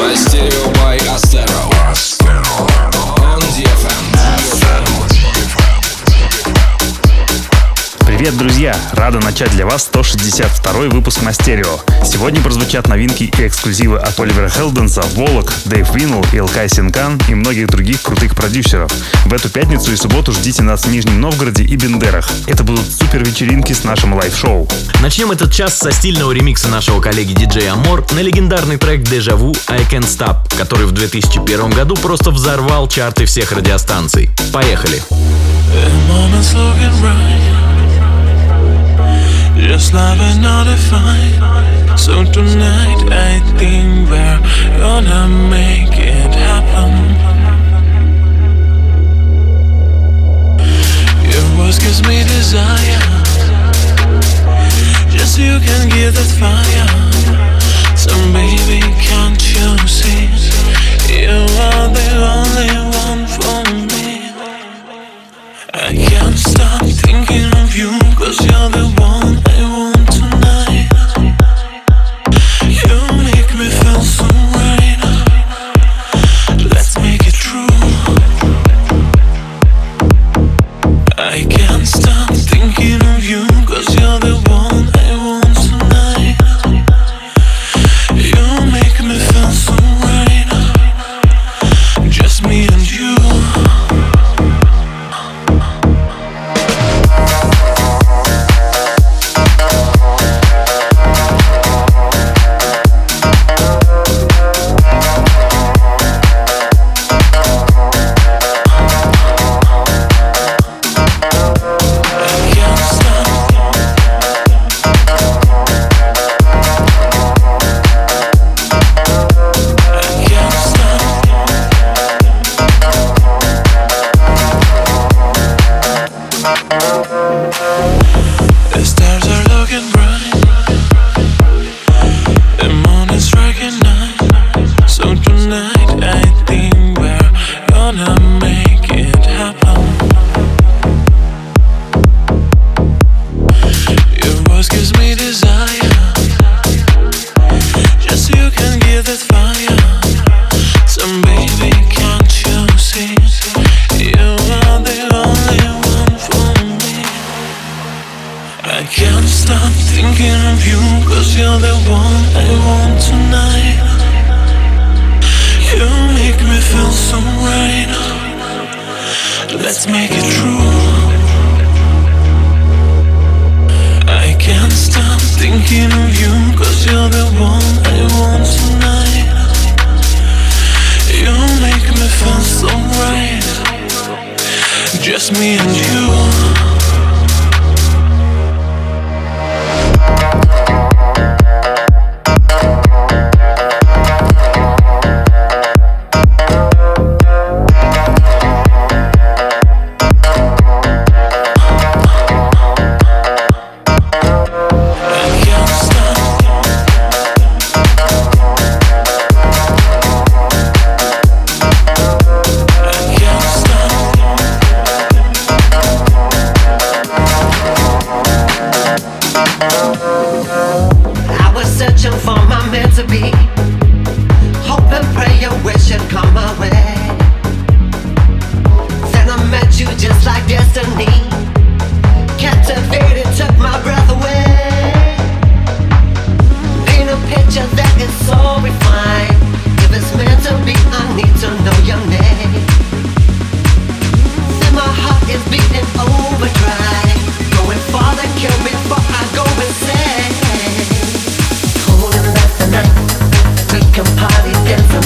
Мастерио бай Астеро Привет, друзья! Рада начать для вас 162 выпуск Мастерио. Сегодня прозвучат новинки и эксклюзивы от Оливера Хелденса, Волок, Дэйв Винл, Илкай Синкан и многих других крутых продюсеров. В эту пятницу и субботу ждите нас в Нижнем Новгороде и Бендерах. Это будут супер вечеринки с нашим лайв-шоу. Начнем этот час со стильного ремикса нашего коллеги диджея Амор на легендарный трек «Дежаву I Can't Stop», который в 2001 году просто взорвал чарты всех радиостанций. Поехали! Just like another fight. So tonight I think we're gonna make it happen. Your voice gives me desire. Just you can give that fire. So baby, can't you see? You are the only one for me. I can't stop thinking of you, cause you're the one I was searching for my man to be. Come my way. Then I met you just like destiny. Captivated, took my breath away. Paint a picture that is so refined. If it's meant to be, I need to know your name. Then my heart is beating overdrive. Going farther, kill me.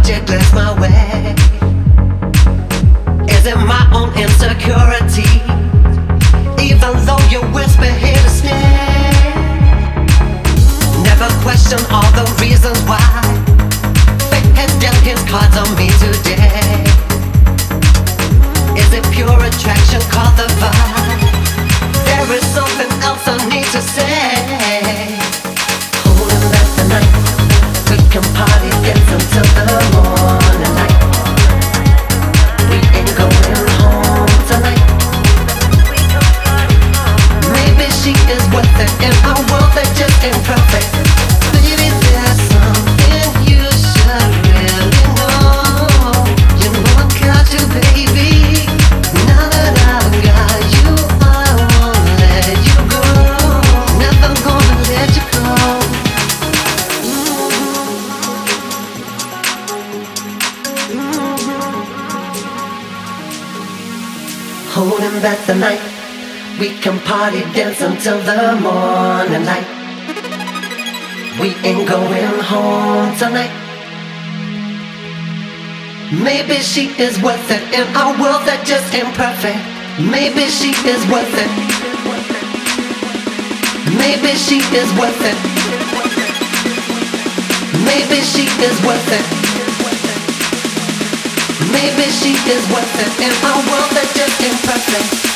magic? Is it my own insecurity? Even though you whisper never question all the reasons why. Is it pure attraction the vibe? There is something else I need to say. seconds until the morning light. We ain't going home tonight. Maybe she is worth it in a world that just ain't perfect. Maybe she is worth it. Maybe she is worth it. Maybe she is worth it. Maybe she is worth it in a world that just ain't perfect.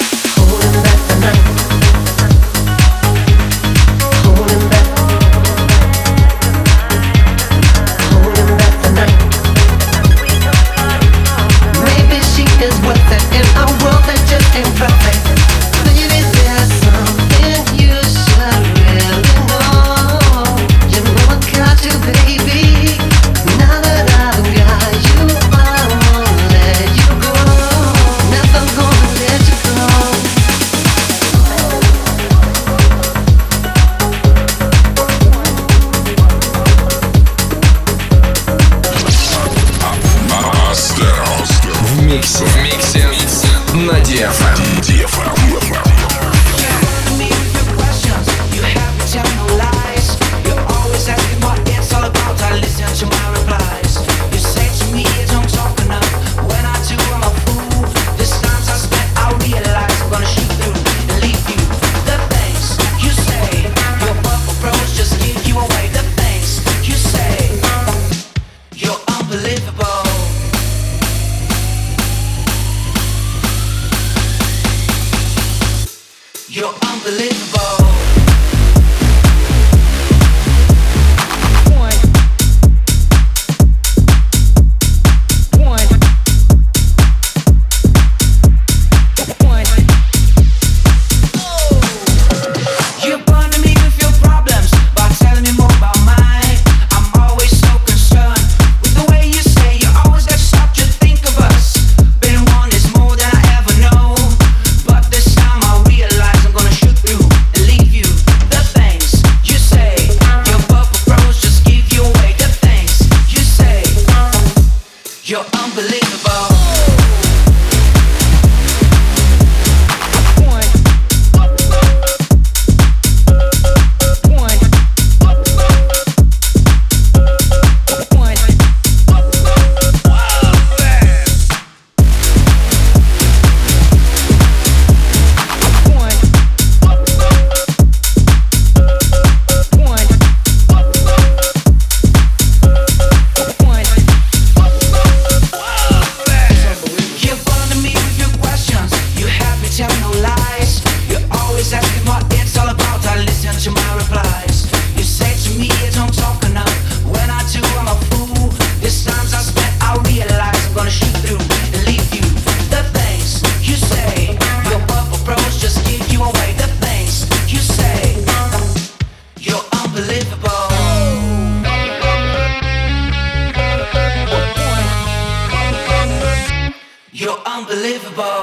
unbelievable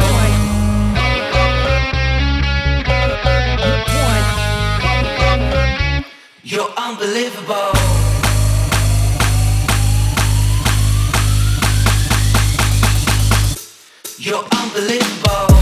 You're unbelievable. You're unbelievable.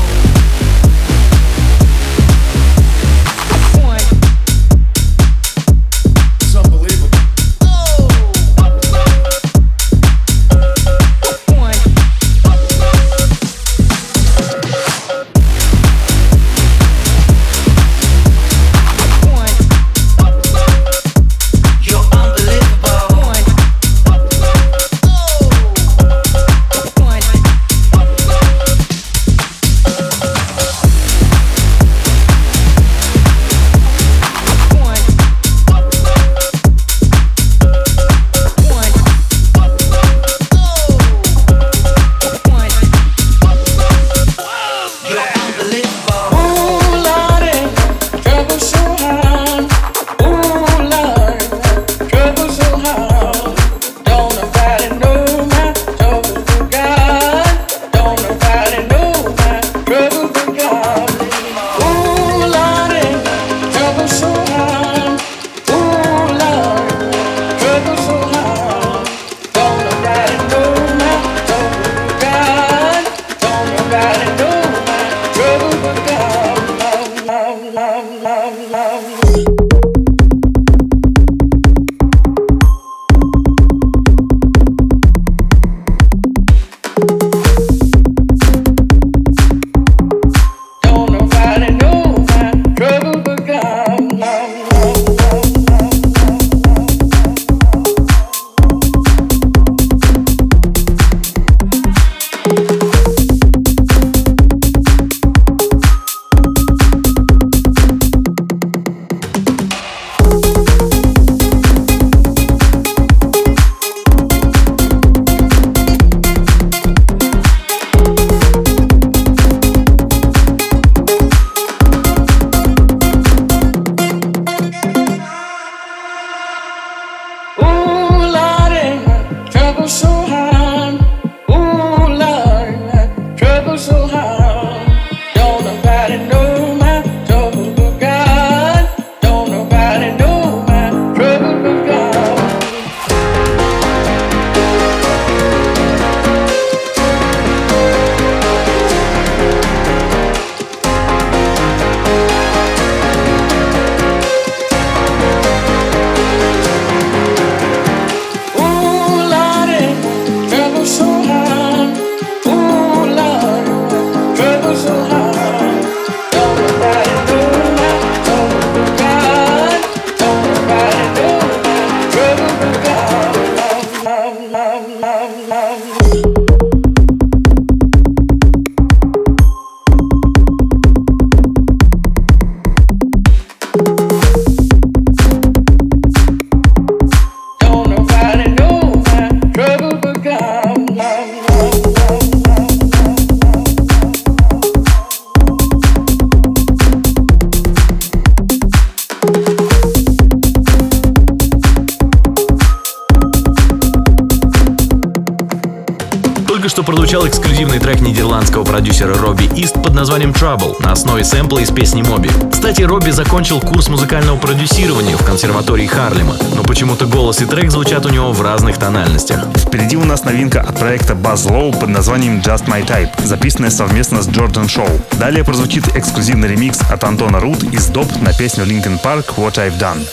Прозвучал эксклюзивный трек нидерландского продюсера Робби Ист под названием Trouble на основе сэмпла из песни Моби. Кстати, Робби закончил курс музыкального продюсирования в консерватории Харлема, но почему-то голос и трек звучат у него в разных тональностях. Впереди у нас новинка от проекта Buzz Low под названием Just My Type, записанная совместно с Джордан Шоу. Далее прозвучит эксклюзивный ремикс от Антона Рут из Доп на песню Linkin Park What I've Done.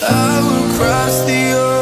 Swear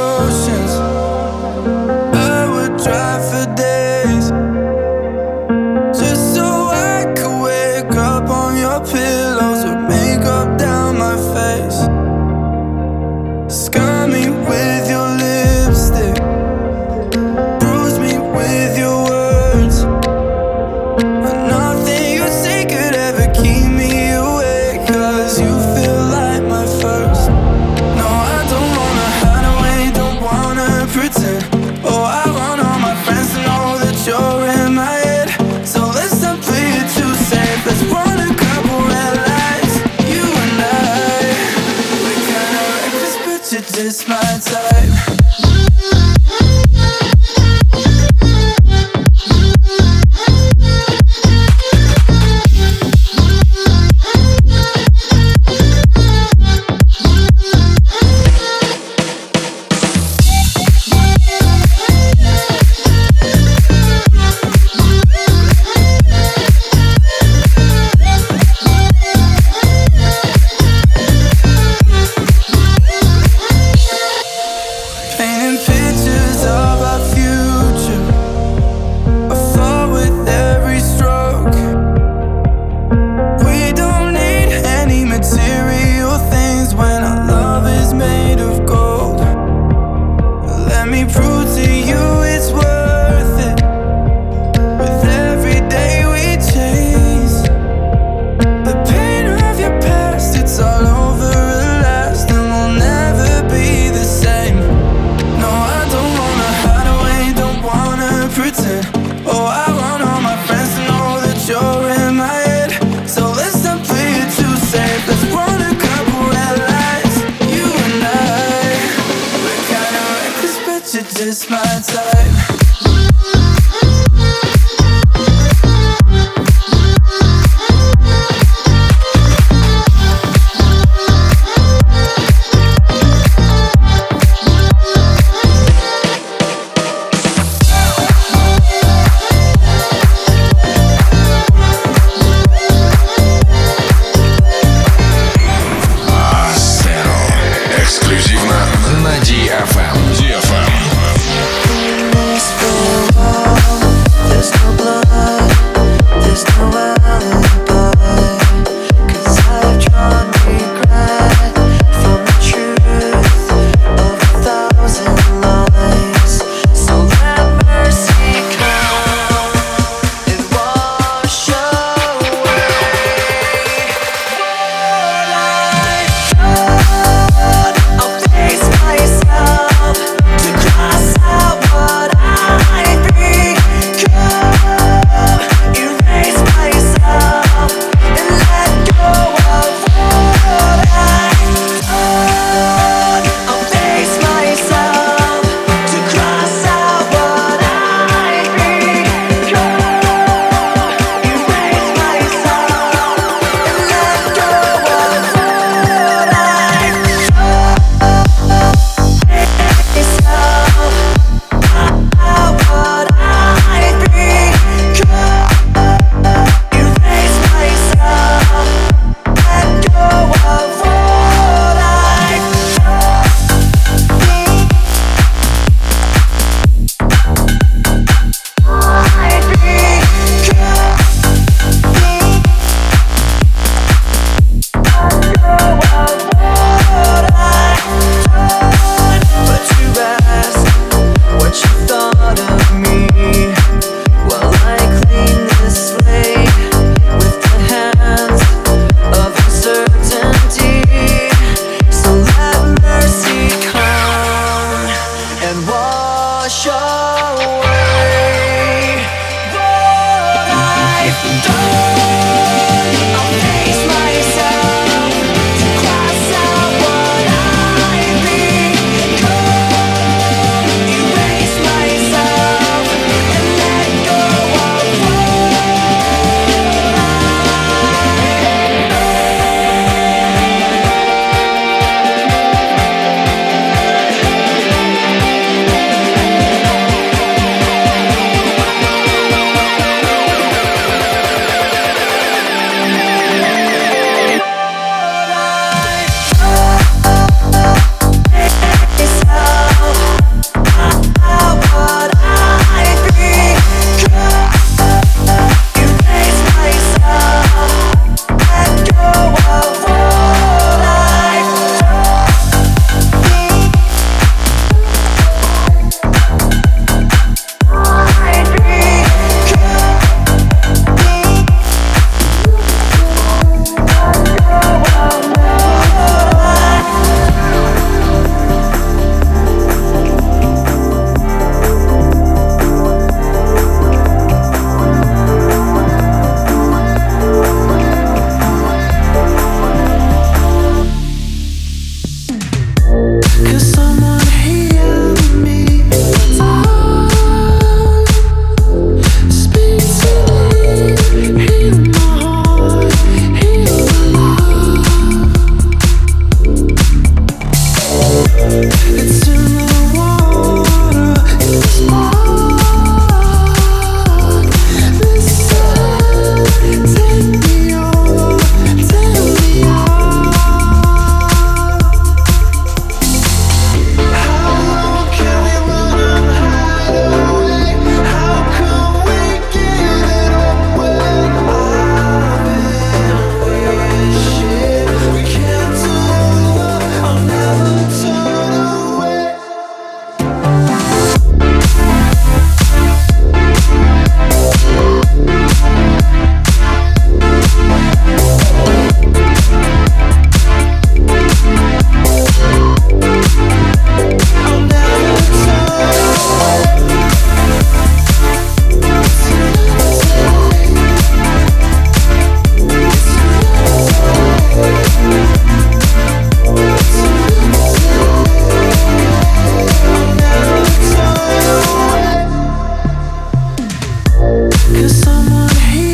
Cause someone hates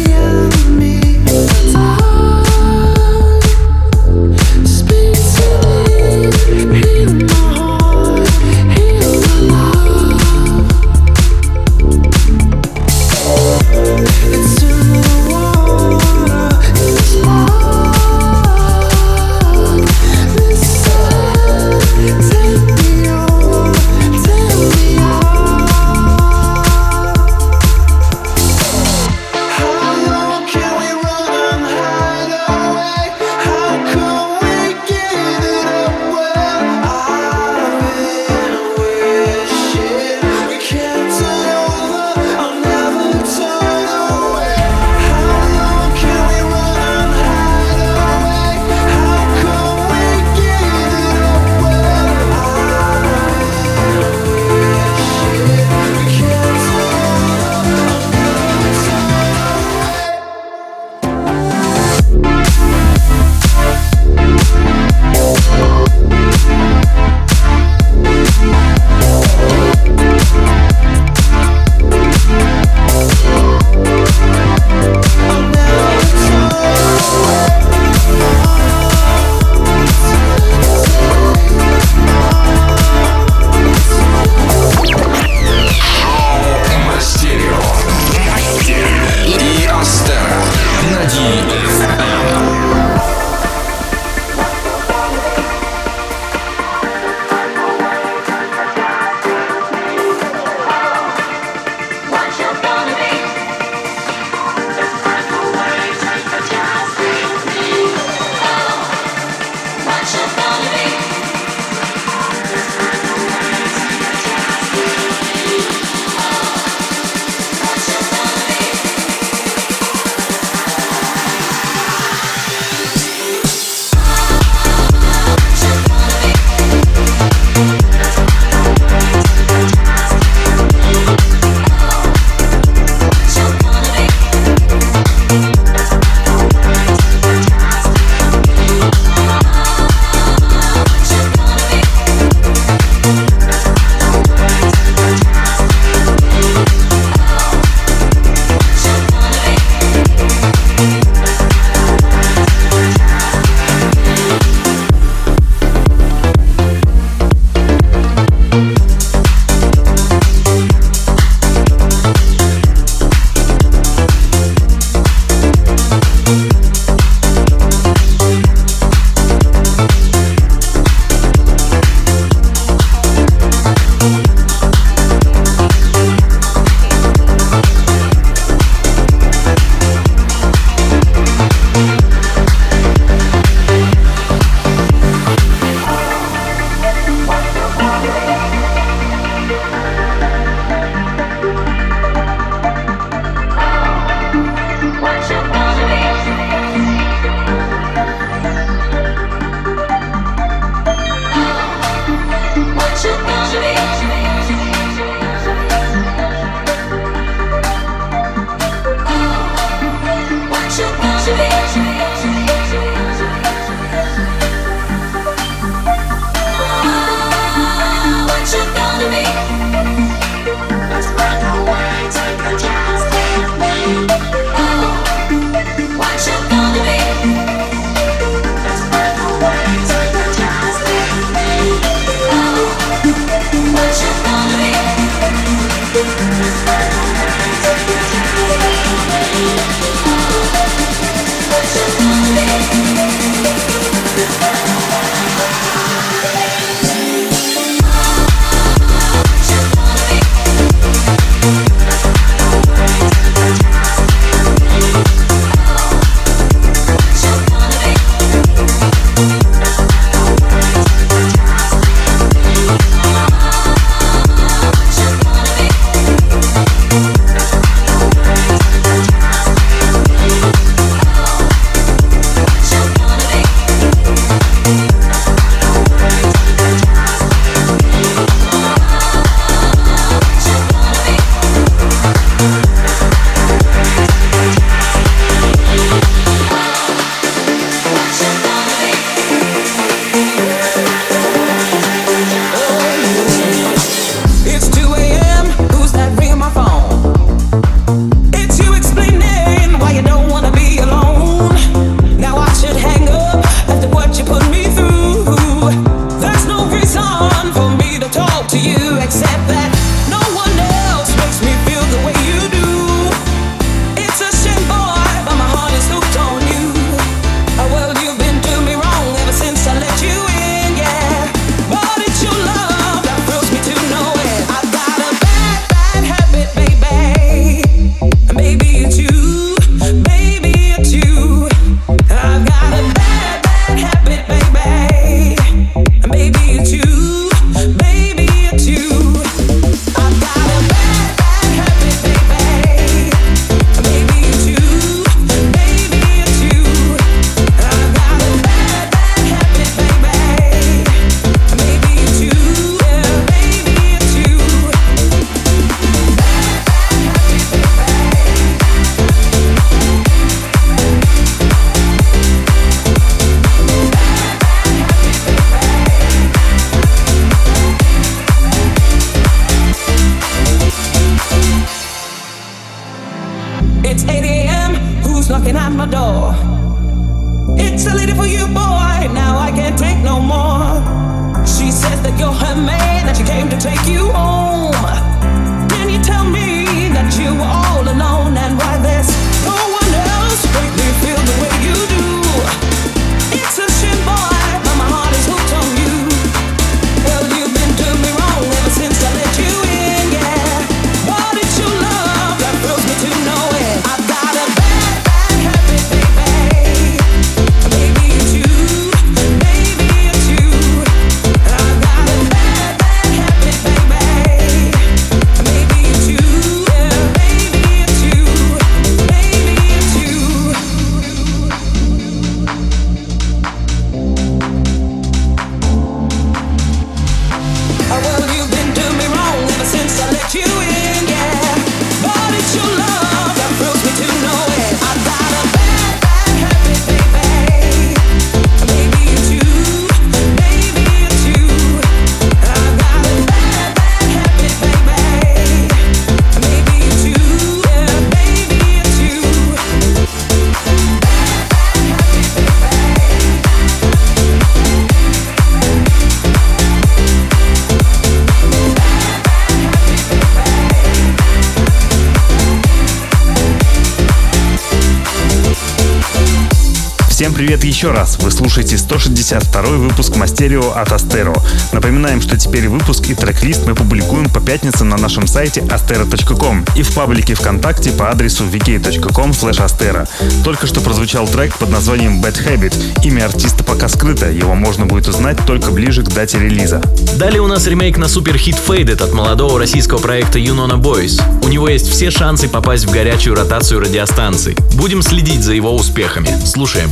привет еще раз. Вы слушаете 162 выпуск Мастерио от Астеро. Напоминаем, что теперь выпуск и трек-лист мы публикуем по пятницам на нашем сайте astero.com и в паблике ВКонтакте по адресу vk.com astero. Только что прозвучал трек под названием Bad Habit. Имя артиста пока скрыто, его можно будет узнать только ближе к дате релиза. Далее у нас ремейк на суперхит Faded от молодого российского проекта Юнона Boys. У него есть все шансы попасть в горячую ротацию радиостанций. Будем следить за его успехами. Слушаем.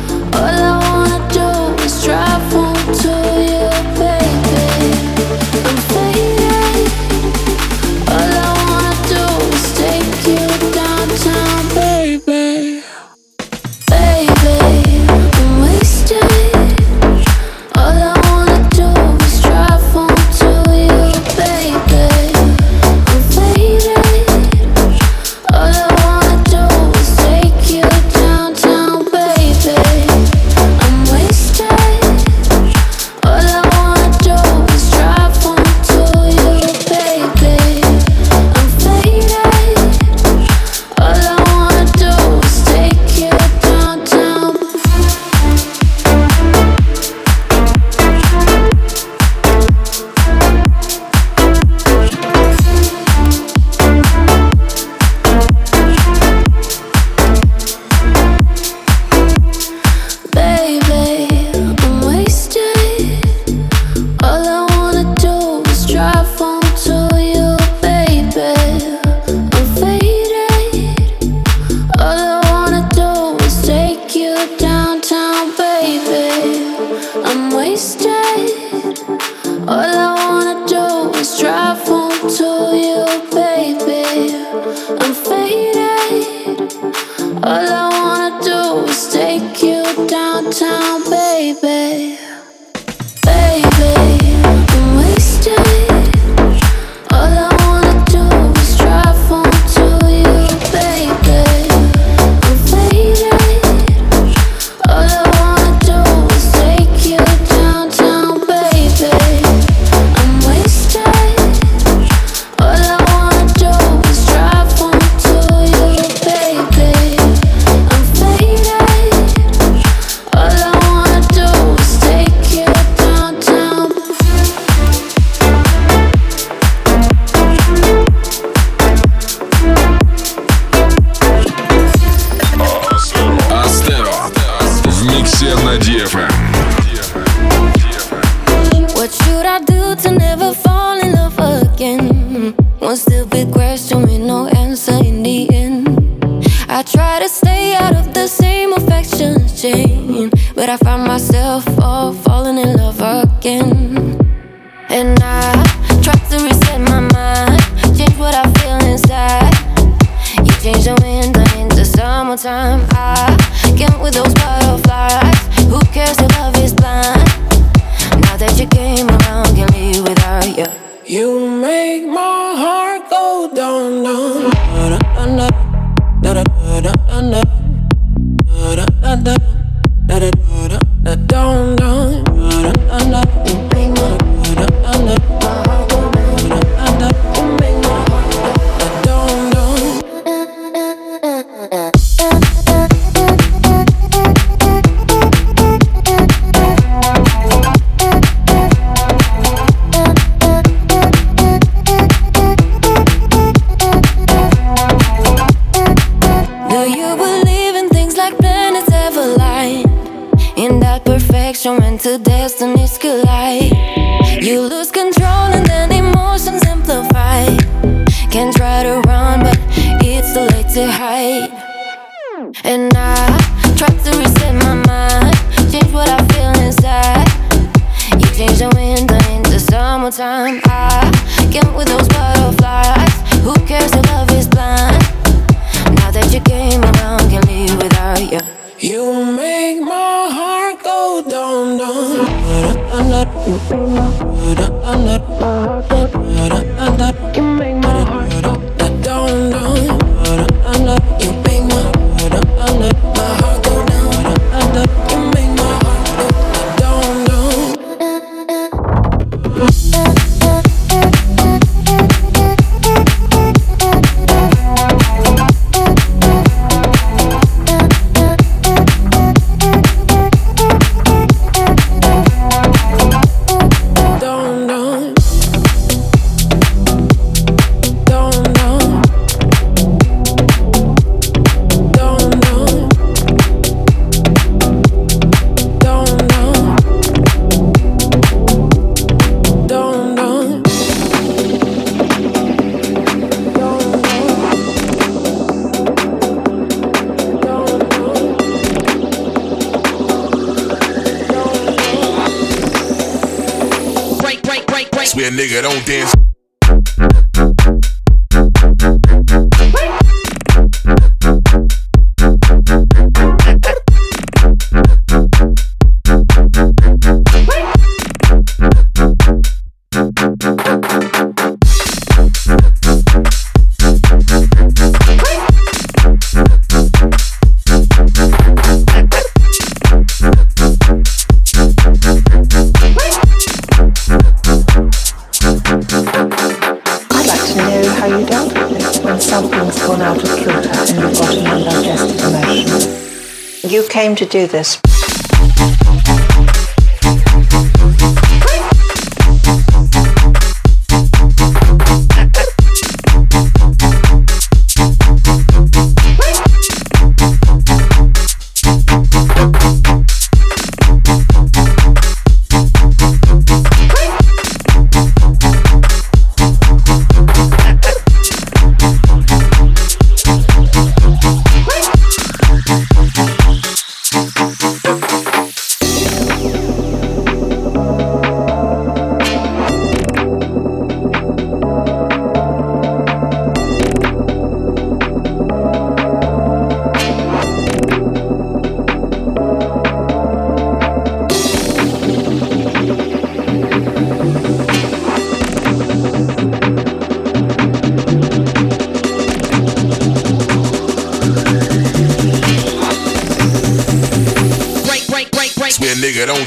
Do this.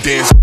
Dance.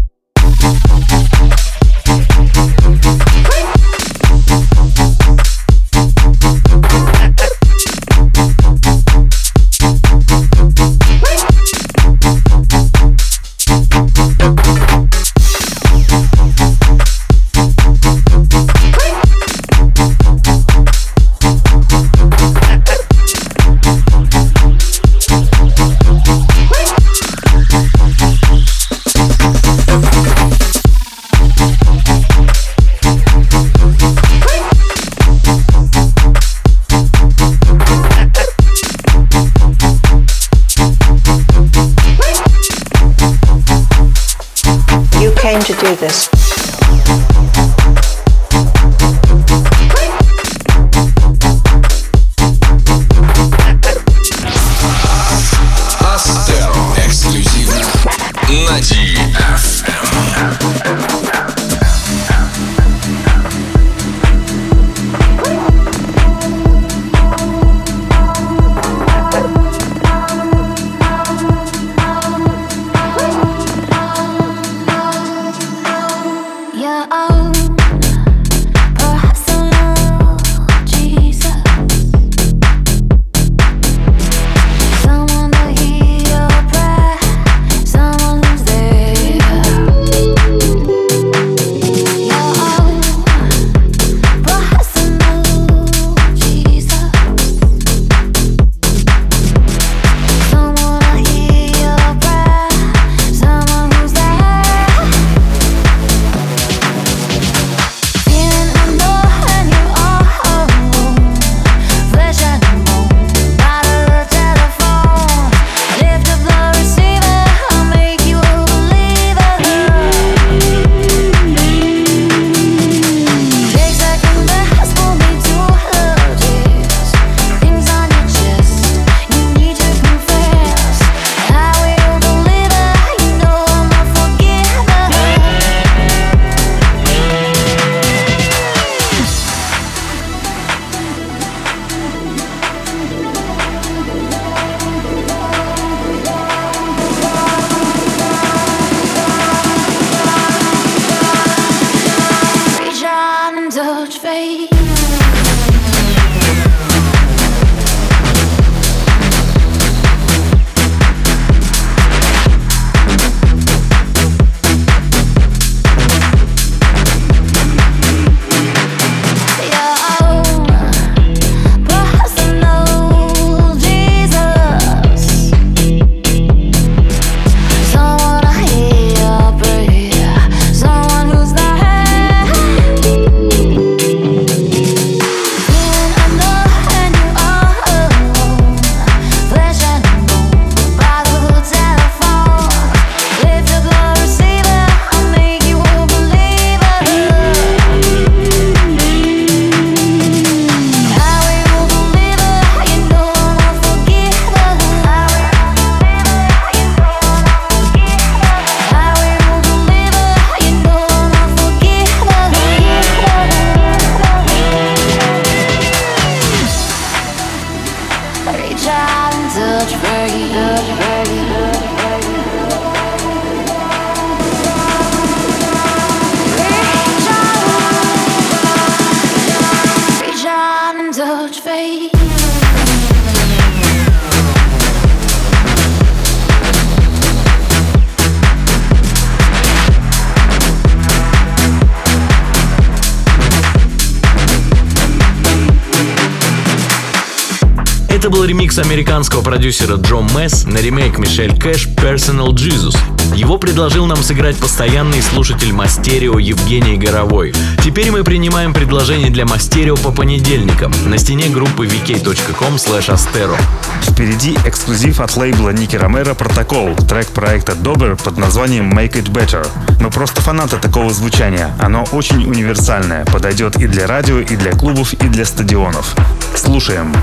Американского продюсера Джо Месс на ремейк Мишель Кэш Personal Jesus. Его предложил нам сыграть постоянный слушатель Мастерио Евгений Горовой. Теперь мы принимаем предложение для Мастерио по понедельникам на стене группы vk.com astero. Впереди эксклюзив от лейбла Ники Ромеро «Протокол», трек проекта Добер под названием «Make It Better». Мы просто фанаты такого звучания. Оно очень универсальное, подойдет и для радио, и для клубов, и для стадионов. Слушаем.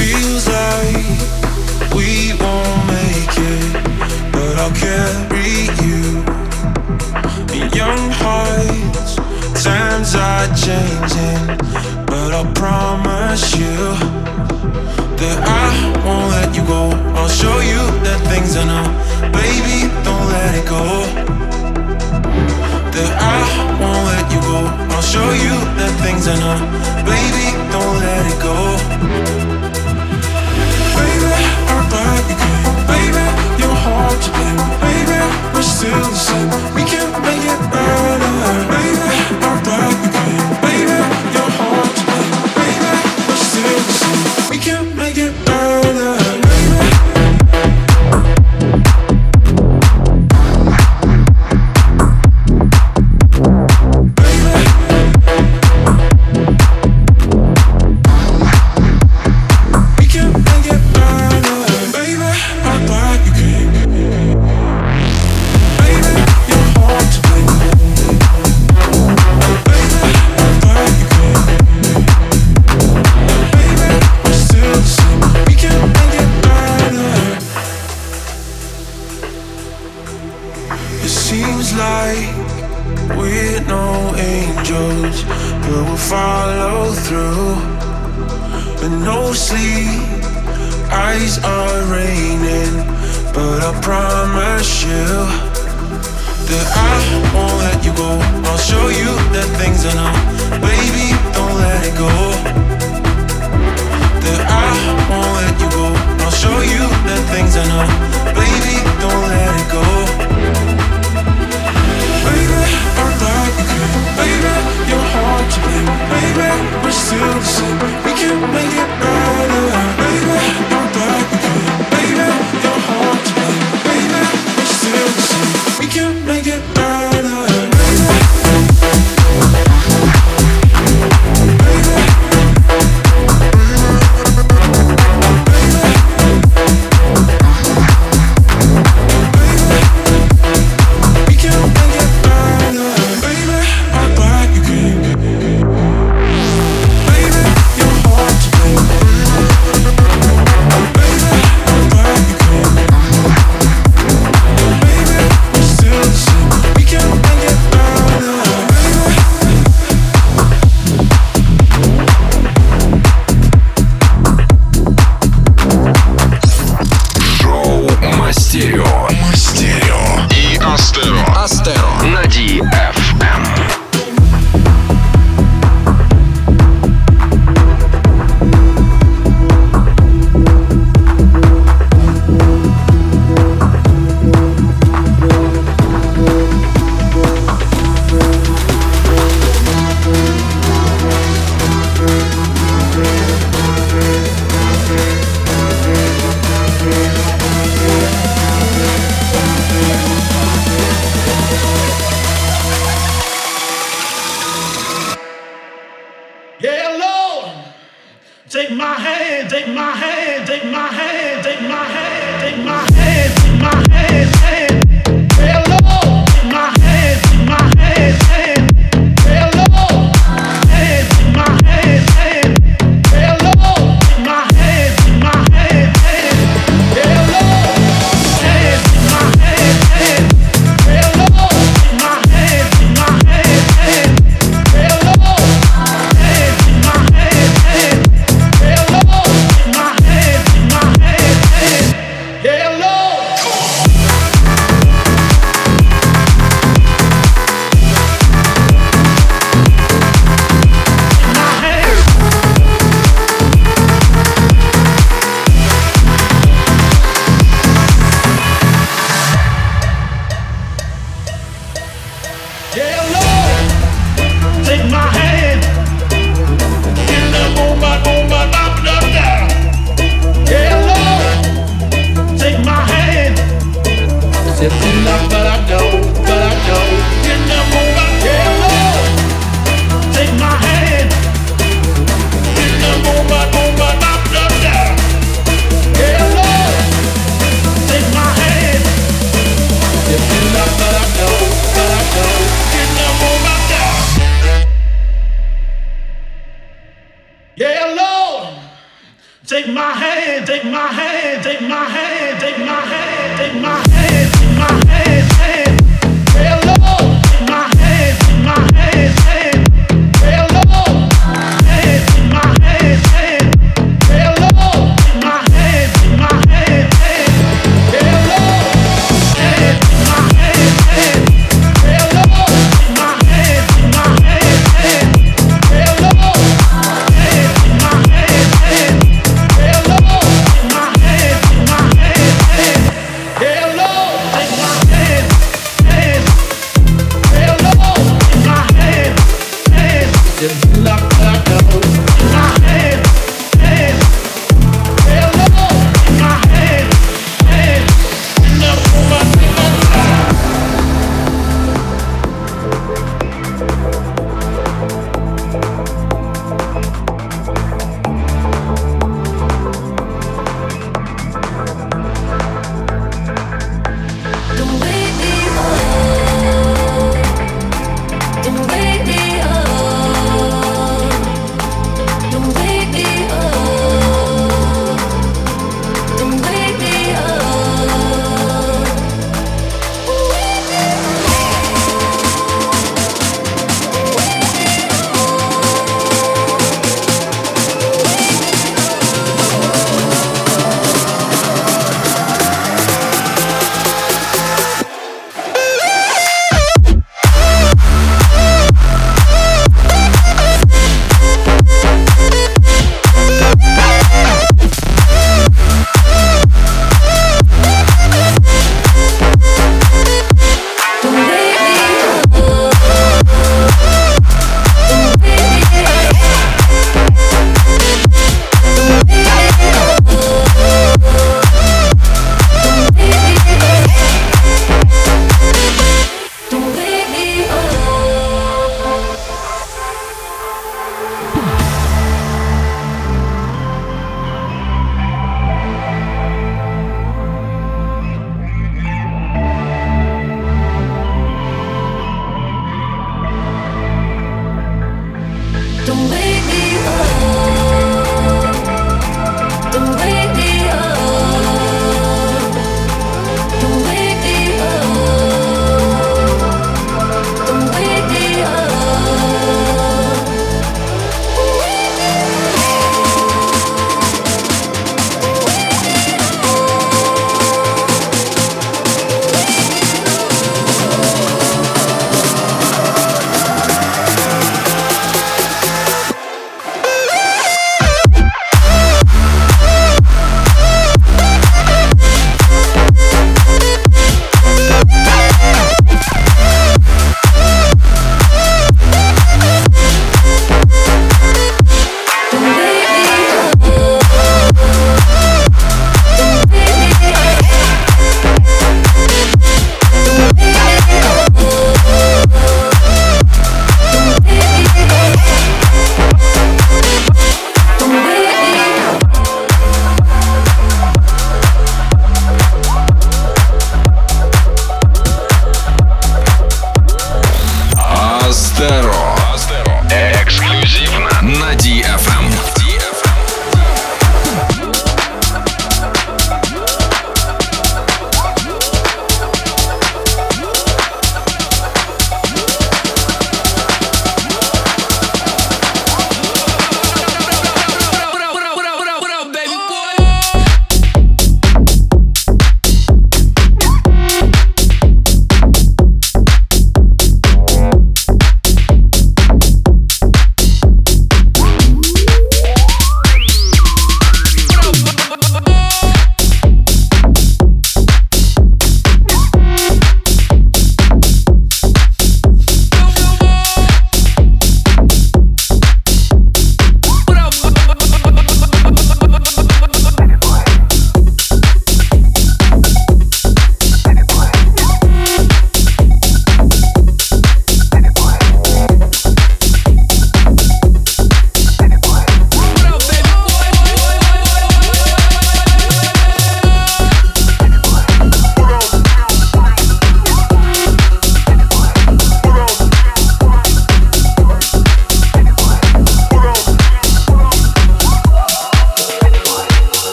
Feels like we won't make it, but I'll carry you. Young hearts, times are changing, but I'll promise you that I won't let you go. I'll show you the things I baby. Don't let it go. That I won't let you go. I'll show you the things I know, baby. Don't let it go. Thank you.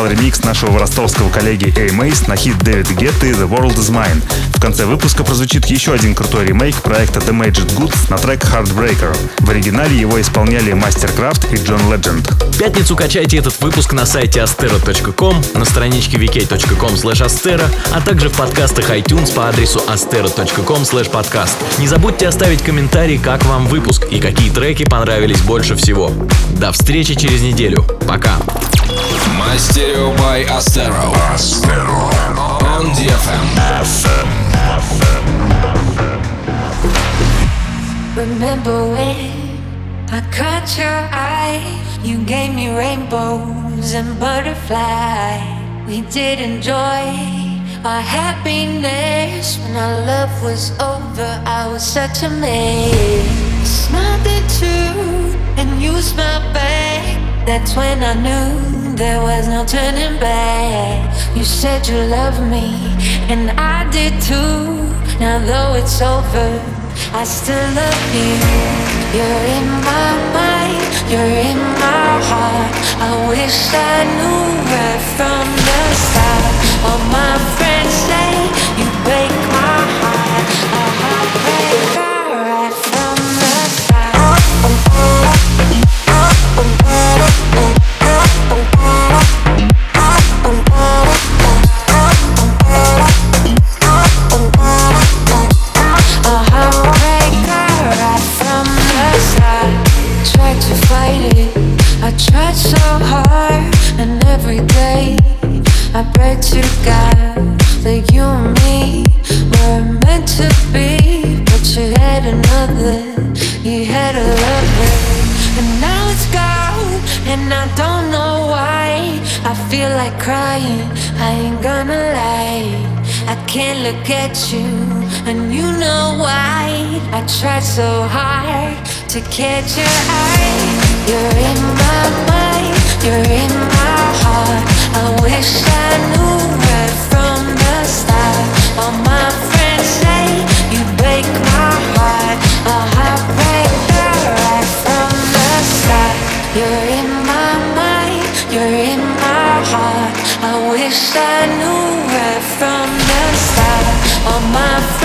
Прозвучал ремикс нашего ростовского коллеги Mace на хит Дэвида Гетты «The World Is Mine». В конце выпуска прозвучит еще один крутой ремейк проекта The Magic Goods на трек Heartbreaker. В оригинале его исполняли Mastercraft и John Legend. В пятницу качайте этот выпуск на сайте astero.com, на страничке vk.com astero, а также в подкастах iTunes по адресу astero.com podcast. Не забудьте оставить комментарий, как вам выпуск и какие треки понравились больше всего. До встречи через неделю. Пока. I stereo by Astero. Astero. On DFM. FM. FM. Remember when I caught your eye? You gave me rainbows and butterflies. We did enjoy our happiness when our love was over. I was such a mess. Smiled at you and used my back. That's when I knew there was no turning back. You said you loved me, and I did too. Now, though it's over, I still love you. You're in my mind, you're in my heart. I wish I knew right from the start. All my friends say to fight it, I tried so hard, and every day I pray to God that you and me were meant to be. But you had another, you had a lover, and now it's gone, and I don't know why. I feel like crying, I ain't gonna lie. I can't look at you, and you know why. I tried so hard to catch your eye. You're in my mind, you're in my heart. I wish I knew right from the start. All my friends say you break my heart. A heartbreaker right from the start. You're in my mind, you're in my heart. I wish I knew right from the start. All my